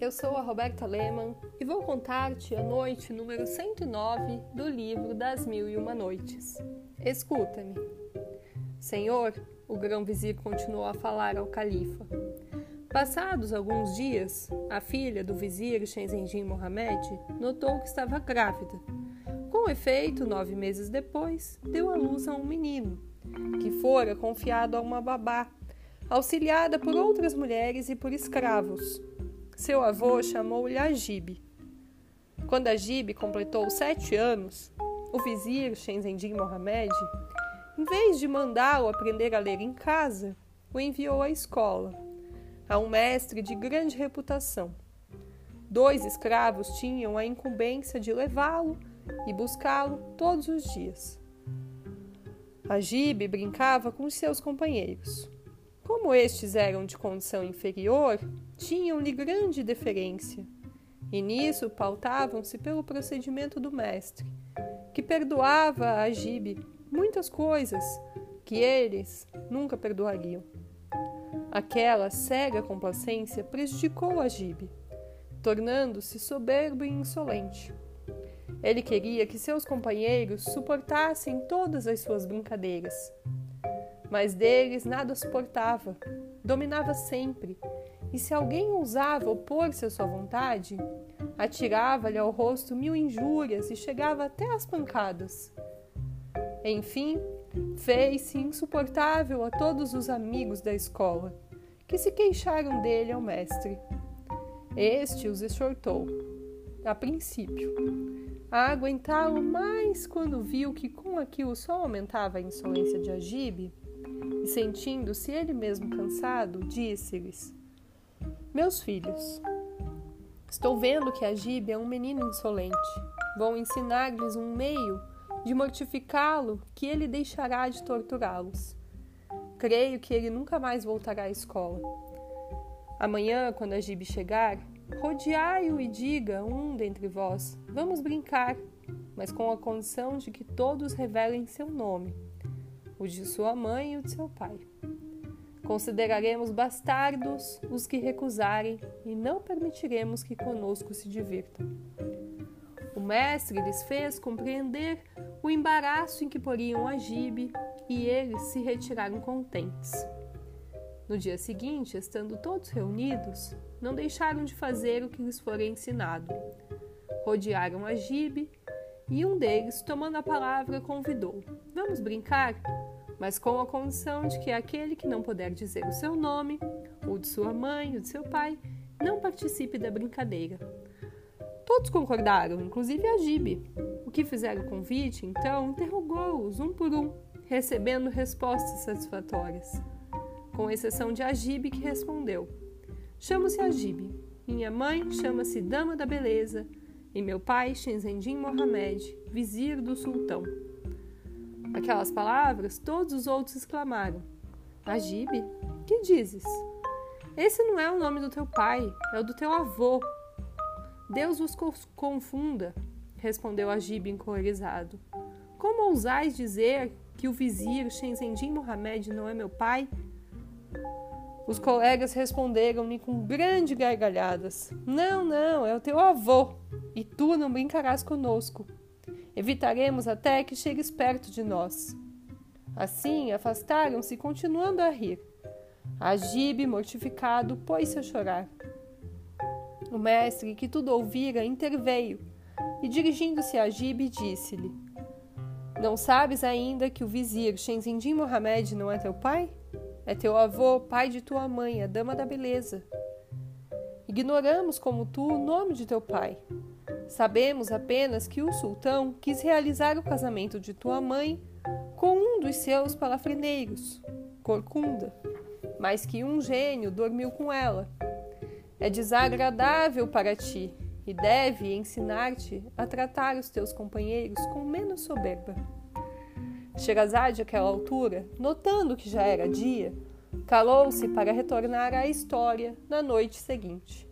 eu sou a Roberta Lehmann e vou contar-te a noite número 109 do livro das Mil e Uma Noites. Escuta-me. Senhor, o grão-vizir continuou a falar ao califa. Passados alguns dias, a filha do vizir Shenzendin Mohamed notou que estava grávida. Com efeito, nove meses depois, deu à luz a um menino, que fora confiado a uma babá, auxiliada por outras mulheres e por escravos, seu avô chamou-lhe Agib. Quando Agib completou sete anos, o vizir Shenzendin Mohamed, em vez de mandá-lo aprender a ler em casa, o enviou à escola, a um mestre de grande reputação. Dois escravos tinham a incumbência de levá-lo e buscá-lo todos os dias. Agib brincava com seus companheiros. Como estes eram de condição inferior, tinham-lhe grande deferência, e nisso pautavam-se pelo procedimento do mestre, que perdoava a Agib muitas coisas que eles nunca perdoariam. Aquela cega complacência prejudicou Agib, tornando-se soberbo e insolente. Ele queria que seus companheiros suportassem todas as suas brincadeiras, mas deles nada suportava, dominava sempre, e se alguém ousava opor-se à sua vontade, atirava-lhe ao rosto mil injúrias e chegava até às pancadas. Enfim, fez-se insuportável a todos os amigos da escola, que se queixaram dele ao mestre. Este os exortou, a princípio, a aguentá-lo mais quando viu que com aquilo só aumentava a insolência de Agibe, e sentindo-se ele mesmo cansado, disse-lhes: Meus filhos, estou vendo que Agib é um menino insolente. Vou ensinar-lhes um meio de mortificá-lo que ele deixará de torturá-los. Creio que ele nunca mais voltará à escola. Amanhã, quando Agib chegar, rodeai-o e diga um dentre vós: Vamos brincar, mas com a condição de que todos revelem seu nome o de sua mãe e o de seu pai. Consideraremos bastardos os que recusarem e não permitiremos que conosco se divirtam. O mestre lhes fez compreender o embaraço em que poriam Agib e eles se retiraram contentes. No dia seguinte, estando todos reunidos, não deixaram de fazer o que lhes fora ensinado. Rodearam Agib e um deles, tomando a palavra, convidou: Vamos brincar? mas com a condição de que aquele que não puder dizer o seu nome, ou de sua mãe, ou de seu pai, não participe da brincadeira. Todos concordaram, inclusive a. O que fizeram o convite, então, interrogou-os um por um, recebendo respostas satisfatórias, com exceção de Agibe, que respondeu: Chamo-se Agibe, minha mãe chama-se Dama da Beleza, e meu pai, Shenzendin Mohamed, vizir do sultão. Aquelas palavras, todos os outros exclamaram: Agibe, que dizes? Esse não é o nome do teu pai, é o do teu avô. Deus vos confunda, respondeu Agibe encolerizado. Como ousais dizer que o vizir Shenzendin Mohamed não é meu pai? Os colegas responderam-lhe com grandes gargalhadas: Não, não, é o teu avô, e tu não brincarás conosco. Evitaremos até que chegues perto de nós. Assim, afastaram-se, continuando a rir. Agib, mortificado, pôs-se a chorar. O mestre, que tudo ouvira, interveio e, dirigindo-se a Agib, disse-lhe: Não sabes ainda que o vizir Shenzindin Mohamed não é teu pai? É teu avô, pai de tua mãe, a dama da beleza. Ignoramos, como tu, o nome de teu pai. Sabemos apenas que o sultão quis realizar o casamento de tua mãe com um dos seus palafreneiros, Corcunda, mas que um gênio dormiu com ela. É desagradável para ti e deve ensinar-te a tratar os teus companheiros com menos soberba. Sherazade, àquela altura, notando que já era dia, calou-se para retornar à história na noite seguinte.